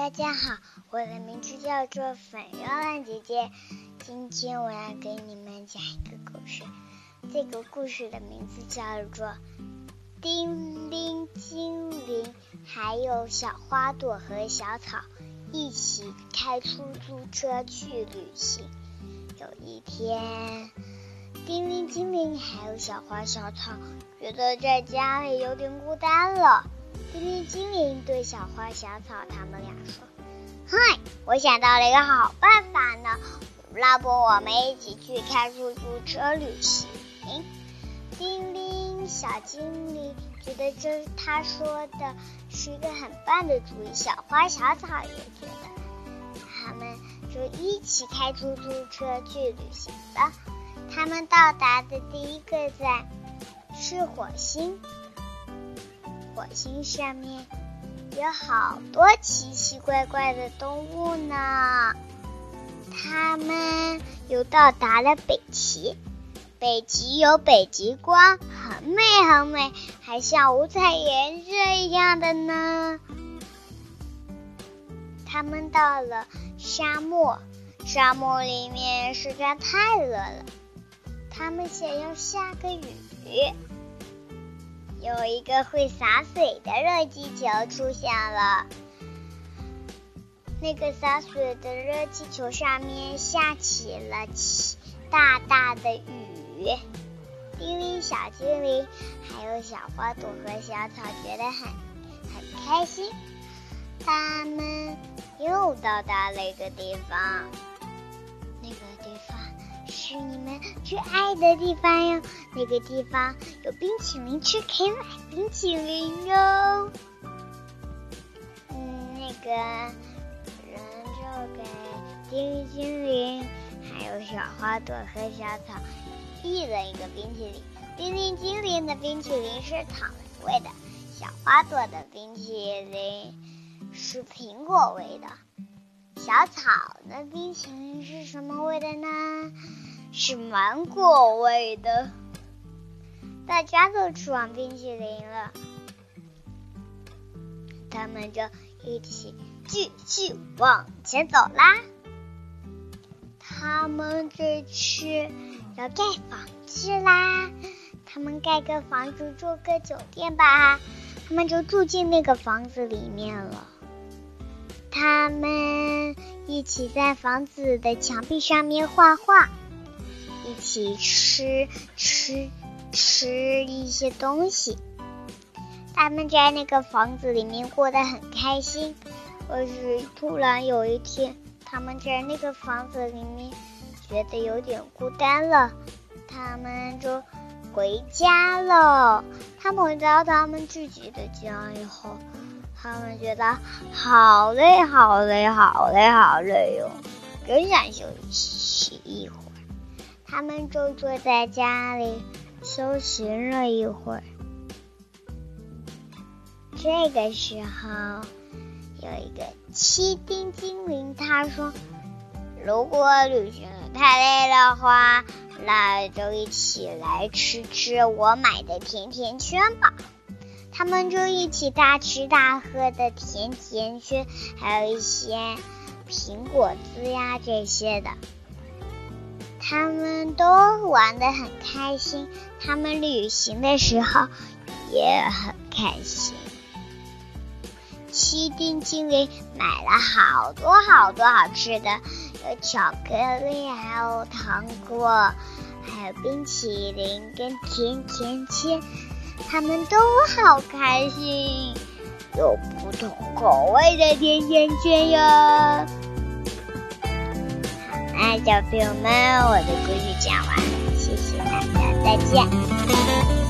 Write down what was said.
大家好，我的名字叫做粉月亮姐姐。今天我要给你们讲一个故事，这个故事的名字叫做《叮铃精灵》，还有小花朵和小草一起开出租车去旅行。有一天，叮铃精灵还有小花小草觉得在家里有点孤单了。叮铃精灵对小花、小草他们俩说：“嗨，我想到了一个好办法呢，要不我们一起去开出租车旅行？”叮铃小精灵觉得这他说的是一个很棒的主意，小花、小草也觉得，他们就一起开出租车去旅行了。他们到达的第一个站是火星。火星上面有好多奇奇怪怪的动物呢。他们又到达了北极，北极有北极光，很美很美，还像五彩颜色一样的呢。他们到了沙漠，沙漠里面实在太热了，他们想要下个雨。有一个会洒水的热气球出现了，那个洒水的热气球上面下起了起大大的雨。叮铃小精灵还有小花朵和小草觉得很很开心，他们又到达了一个地方，那个地方。是你们最爱的地方哟，那个地方有冰淇淋吃，可以买冰淇淋哟。嗯，那个人就给叮铃精灵还有小花朵和小草递了一个冰淇淋。叮铃精灵的冰淇淋是草莓味的，小花朵的冰淇淋是苹果味的，小草的冰淇淋是什么味的呢？是芒果味的，大家都吃完冰淇淋了，他们就一起继续往前走啦。他们这次要盖房子啦，他们盖个房子住个酒店吧，他们就住进那个房子里面了。他们一起在房子的墙壁上面画画。一起吃吃吃一些东西，他们在那个房子里面过得很开心。可是突然有一天，他们在那个房子里面觉得有点孤单了，他们就回家了。他们回到他们自己的家以后，他们觉得好累，好累，好累，好累哟，真想休息一会儿。他们就坐在家里休息了一会儿。这个时候，有一个七丁精灵，他说：“如果旅行太累的话，那就一起来吃吃我买的甜甜圈吧。”他们就一起大吃大喝的甜甜圈，还有一些苹果汁呀这些的。他们都玩得很开心，他们旅行的时候也很开心。七丁精灵买了好多好多好吃的，有巧克力，还有糖果，还有冰淇淋跟甜甜圈，他们都好开心，有不同口味的甜甜圈哟。那小朋友们，我的故事讲完了，谢谢大家，再见。